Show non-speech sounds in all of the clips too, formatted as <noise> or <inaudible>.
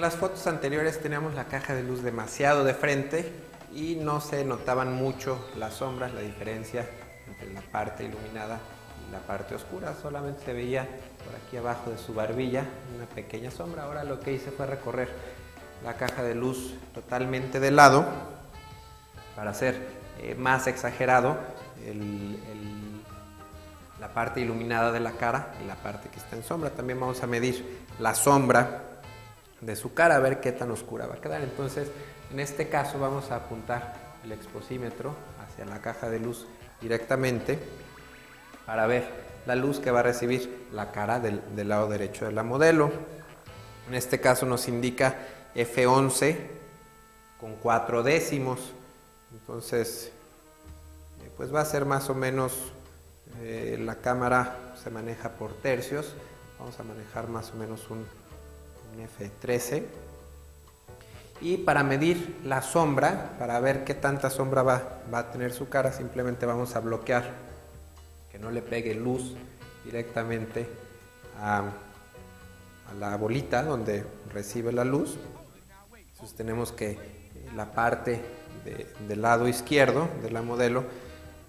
En las fotos anteriores teníamos la caja de luz demasiado de frente y no se notaban mucho las sombras, la diferencia entre la parte iluminada y la parte oscura, solamente se veía por aquí abajo de su barbilla una pequeña sombra. Ahora lo que hice fue recorrer la caja de luz totalmente de lado para hacer eh, más exagerado la parte iluminada de la cara y la parte que está en sombra. También vamos a medir la sombra de su cara, a ver qué tan oscura va a quedar. Entonces, en este caso vamos a apuntar el exposímetro hacia la caja de luz directamente para ver la luz que va a recibir la cara del, lado derecho de la modelo. En este caso nos indica F11 con cuatro décimos. Entonces, eh, pues va a ser más o menos, eh, la cámara se maneja por tercios. Vamos a manejar más o menos un F13. Y para medir la sombra, para ver qué tanta sombra va, va a tener su cara, simplemente vamos a bloquear que no le pegue luz directamente a, la bolita donde recibe la luz. Entonces tenemos que la parte del lado izquierdo de la modelo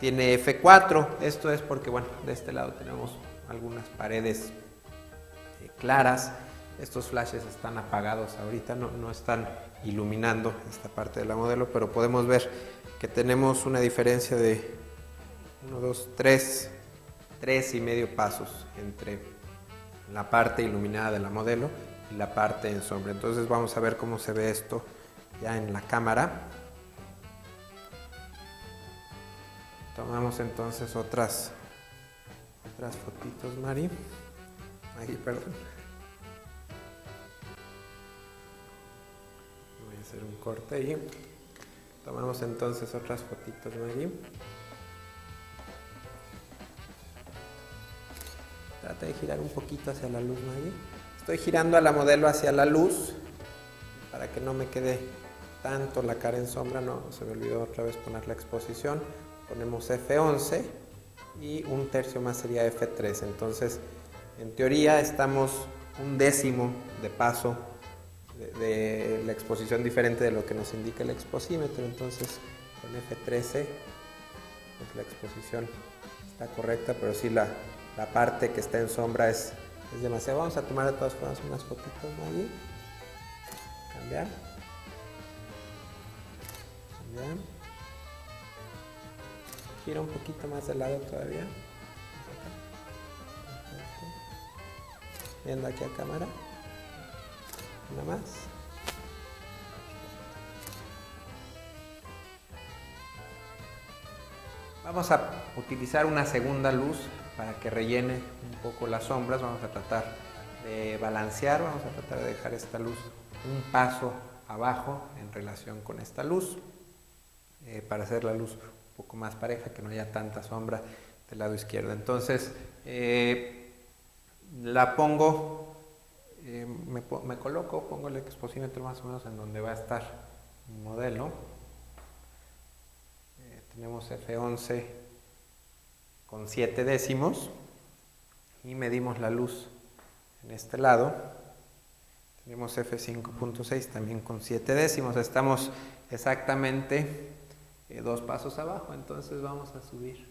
tiene F4. Esto es porque, bueno, de este lado tenemos algunas paredes eh, claras estos flashes están apagados ahorita, no, están iluminando esta parte de la modelo, pero podemos ver que tenemos una diferencia de 1, 2, 3, 3 y medio pasos entre la parte iluminada de la modelo y la parte en sombra. Entonces vamos a ver cómo se ve esto ya en la cámara. Tomamos entonces otras otras fotitos, Mari. Ahí, perdón. Un corte y tomamos entonces otras fotitos allí. Trata de girar un poquito hacia la luz, Maggie. Estoy girando a la modelo hacia la luz para que no me quede tanto la cara en sombra. No, se me olvidó otra vez poner la exposición. Ponemos F11 y un tercio más sería F3. Entonces, en teoría estamos un décimo de paso de, la exposición diferente de lo que nos indica el exposímetro. Entonces, con F13, pues la exposición está correcta, pero sí la, parte que está en sombra es, es, demasiado. Vamos a tomar de todas formas unas fotitos allí. Cambiar. Cambiar. Gira un poquito más de lado todavía. Viendo aquí a cámara nada más. Vamos a utilizar una segunda luz para que rellene un poco las sombras. Vamos a tratar de balancear, vamos a tratar de dejar esta luz un paso abajo en relación con esta luz eh, para hacer la luz un poco más pareja, que no haya tanta sombra del lado izquierdo. Entonces, eh, la pongo eh, me, coloco, pongo el exposímetro más o menos en donde va a estar mi modelo. Eh, tenemos F11 con 7 décimos y medimos la luz en este lado. Tenemos F5.6 también con 7 décimos. Estamos exactamente eh, dos pasos abajo, entonces vamos a subir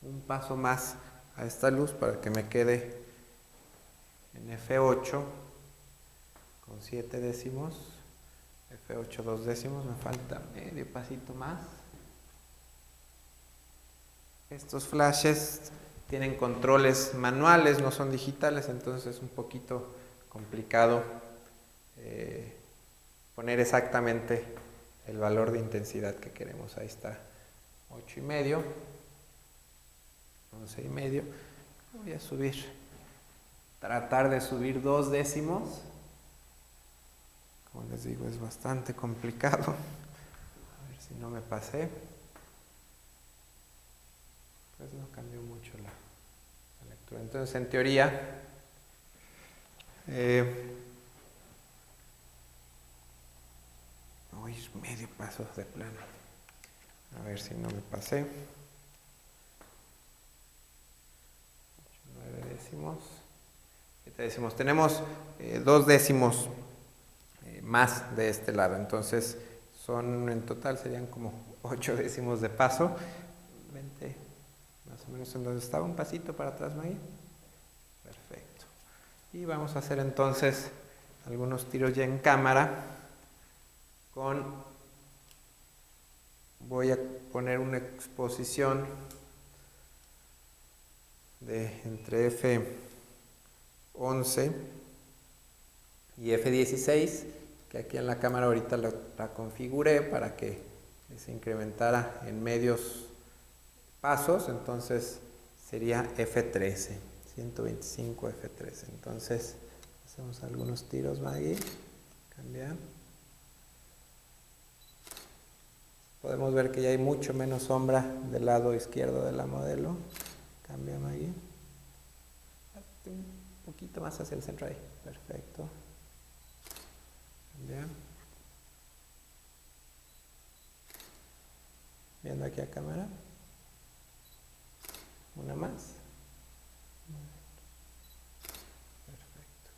un paso más a esta luz para que me quede en F8 con 7 décimos, F8 dos décimos, me falta medio pasito más. Estos flashes tienen controles manuales, no son digitales, entonces es un poquito complicado eh, poner exactamente el valor de intensidad que queremos. Ahí está, 8 y medio, 11 y medio. Voy a subir, tratar de subir dos décimos como les digo, es bastante complicado. <laughs> A ver si no me pasé. Pues no cambió mucho la, lectura. Entonces, en teoría, eh, voy medio paso de plano. A ver si no me pasé. 9 décimos. 7 décimos. Tenemos eh, dos décimos más de este lado. Entonces son en total serían como 8 décimos de paso. 20, más o menos en donde estaba un pasito para atrás, Maggie. Perfecto. Y vamos a hacer entonces algunos tiros ya en cámara con voy a poner una exposición de entre F11 y F16 que aquí en la cámara ahorita la, configuré para que se incrementara en medios pasos entonces sería F13 125 F13 entonces hacemos algunos tiros Maggie cambiar Podemos ver que ya hay mucho menos sombra del lado izquierdo de la modelo. Cambia ahí. Un poquito más hacia el centro ahí. Perfecto. Cambia. Viendo aquí a cámara. Una más. Perfecto.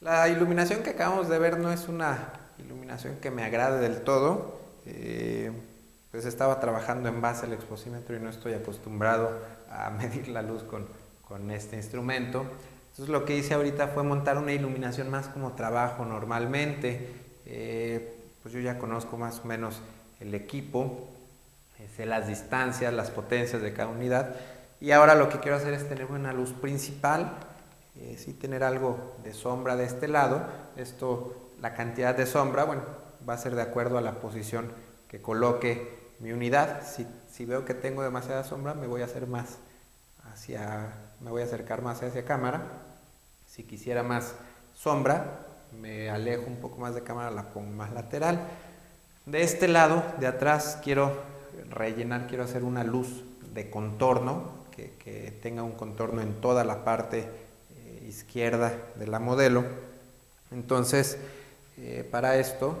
La iluminación que acabamos de ver no es una iluminación que me agrade del todo. Eh, pues estaba trabajando en base al exposímetro y no estoy acostumbrado a <laughs> medir la luz con, con este instrumento. Entonces lo que hice ahorita fue montar una iluminación más como trabajo normalmente. Eh, pues yo ya conozco más o menos el equipo, las distancias, las potencias de cada unidad. Y ahora lo que quiero hacer es tener una luz principal, eh, tener algo de sombra de este lado. Esto la cantidad de sombra, bueno, va a ser de acuerdo a la posición que coloque mi unidad. Si, si veo que tengo demasiada sombra, me voy a hacer más hacia, me voy a acercar más hacia cámara. Si quisiera más sombra, me alejo un poco más de cámara, la pongo más lateral. De este lado, de atrás, quiero rellenar, quiero hacer una luz de contorno, que, tenga un contorno en toda la parte eh, izquierda de la modelo. Entonces, eh, para esto,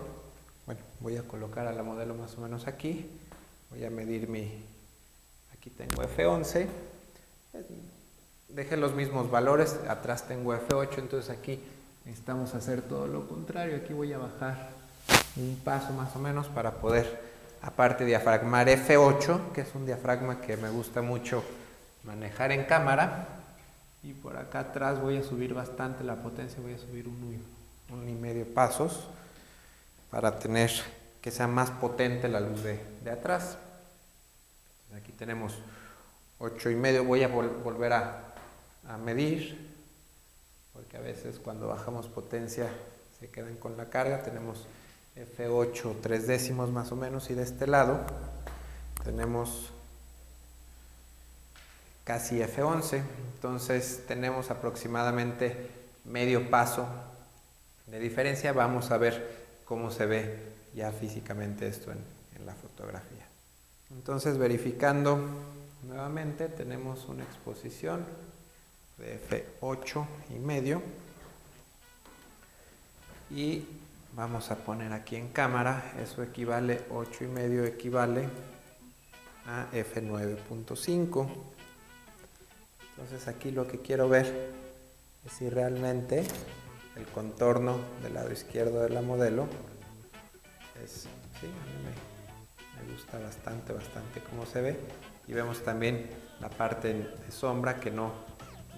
bueno, voy a colocar a la modelo más o menos aquí. Voy a medir mi, aquí tengo F11. Dejé los mismos valores, atrás tengo F8, entonces aquí necesitamos hacer todo lo contrario. Aquí voy a bajar un paso más o menos para poder, aparte diafragmar F8, que es un diafragma que me gusta mucho manejar en cámara. Y por acá atrás voy a subir bastante la potencia, voy a subir un un y medio pasos para tener que sea más potente la luz de, atrás. Aquí tenemos 8 y medio. Voy a volver a, a medir porque a veces cuando bajamos potencia se quedan con la carga. Tenemos F8 3 décimos más o menos y de este lado tenemos casi F11. Entonces tenemos aproximadamente medio paso de diferencia. Vamos a ver cómo se ve ya físicamente esto en, la fotografía. Entonces verificando nuevamente tenemos una exposición de F8 y medio y vamos a poner aquí en cámara eso equivale 8 y medio equivale a F9.5 entonces aquí lo que quiero ver es si realmente el contorno del lado izquierdo de la modelo. Es, mí me, gusta bastante, bastante cómo se ve. Y vemos también la parte de sombra que no,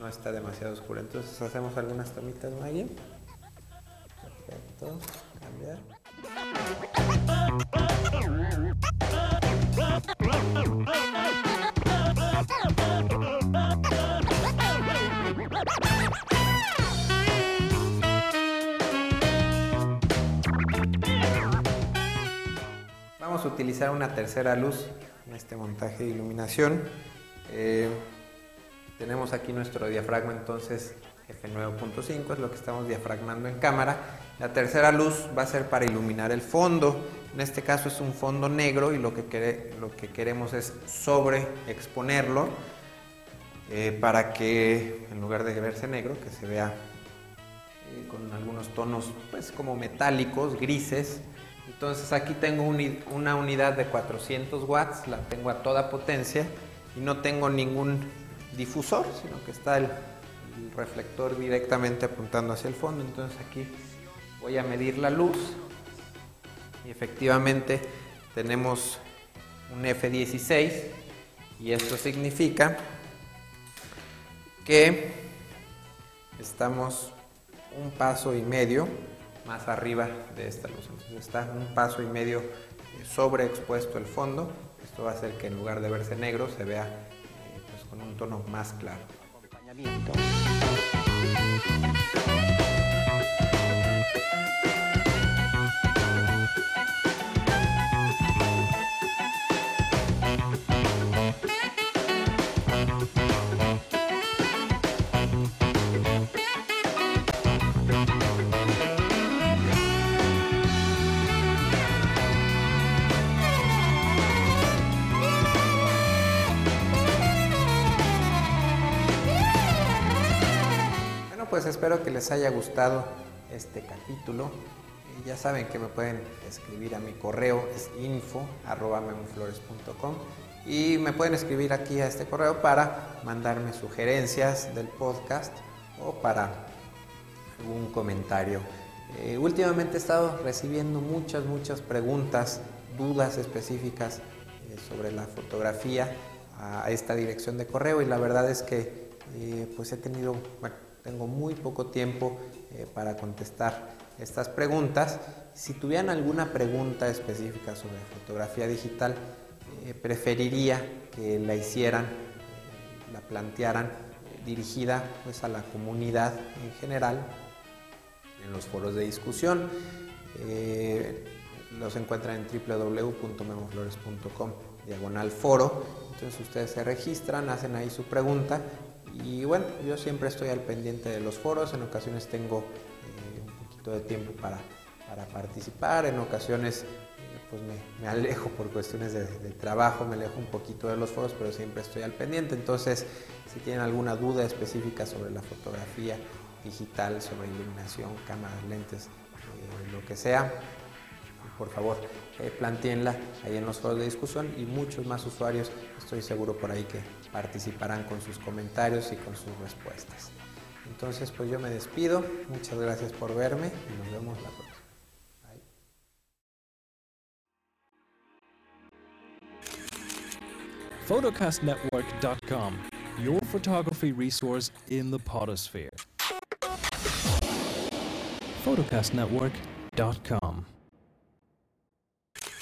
no está demasiado oscura. Entonces hacemos algunas tomitas, Maggie. Perfecto. Cambiar. Vamos a utilizar una tercera luz en este montaje de iluminación. Eh, tenemos aquí nuestro diafragma entonces F9.5 es lo que estamos diafragmando en cámara. La tercera luz va a ser para iluminar el fondo. En este caso es un fondo negro y lo que, lo que queremos es sobre exponerlo eh, para que en lugar de verse negro, que se vea eh, con algunos tonos pues como metálicos, grises, entonces aquí tengo una unidad de 400 watts, la tengo a toda potencia y no tengo ningún difusor, sino que está el, reflector directamente apuntando hacia el fondo. Entonces aquí voy a medir la luz y efectivamente tenemos un F16 y esto significa que estamos un paso y medio más arriba de esta luz. Entonces está un paso y medio sobreexpuesto el fondo. Esto va a hacer que en lugar de verse negro se vea con un tono más claro. Pues espero que les haya gustado este capítulo. ya saben que me pueden escribir a mi correo, es info.memoflores.com y me pueden escribir aquí a este correo para mandarme sugerencias del podcast o para algún comentario. Eh, últimamente he estado recibiendo muchas, muchas preguntas, dudas específicas eh, sobre la fotografía a esta dirección de correo y la verdad es que eh, pues he tenido, tengo muy poco tiempo eh, para contestar estas preguntas. Si tuvieran alguna pregunta específica sobre fotografía digital, eh, preferiría que la hicieran, la plantearan dirigida pues, a la comunidad en general, en los foros de discusión. Eh, los encuentran en www.memoflores.com diagonal foro. Entonces ustedes se registran, hacen ahí su pregunta y bueno, yo siempre estoy al pendiente de los foros, en ocasiones tengo eh, un poquito de tiempo para, para participar, en ocasiones eh, pues me, alejo por cuestiones de, trabajo, me alejo un poquito de los foros, pero siempre estoy al pendiente. Entonces, si tienen alguna duda específica sobre la fotografía digital, sobre iluminación, cámaras, lentes, eh, lo que sea, por favor, eh, planteenla ahí en los foros de discusión y muchos más usuarios, estoy seguro por ahí que participarán con sus comentarios y con sus respuestas. Entonces, pues yo me despido, muchas gracias por verme y nos vemos la próxima. Bye. photocastnetwork.com, your photography resource in the potosphere. photocastnetwork.com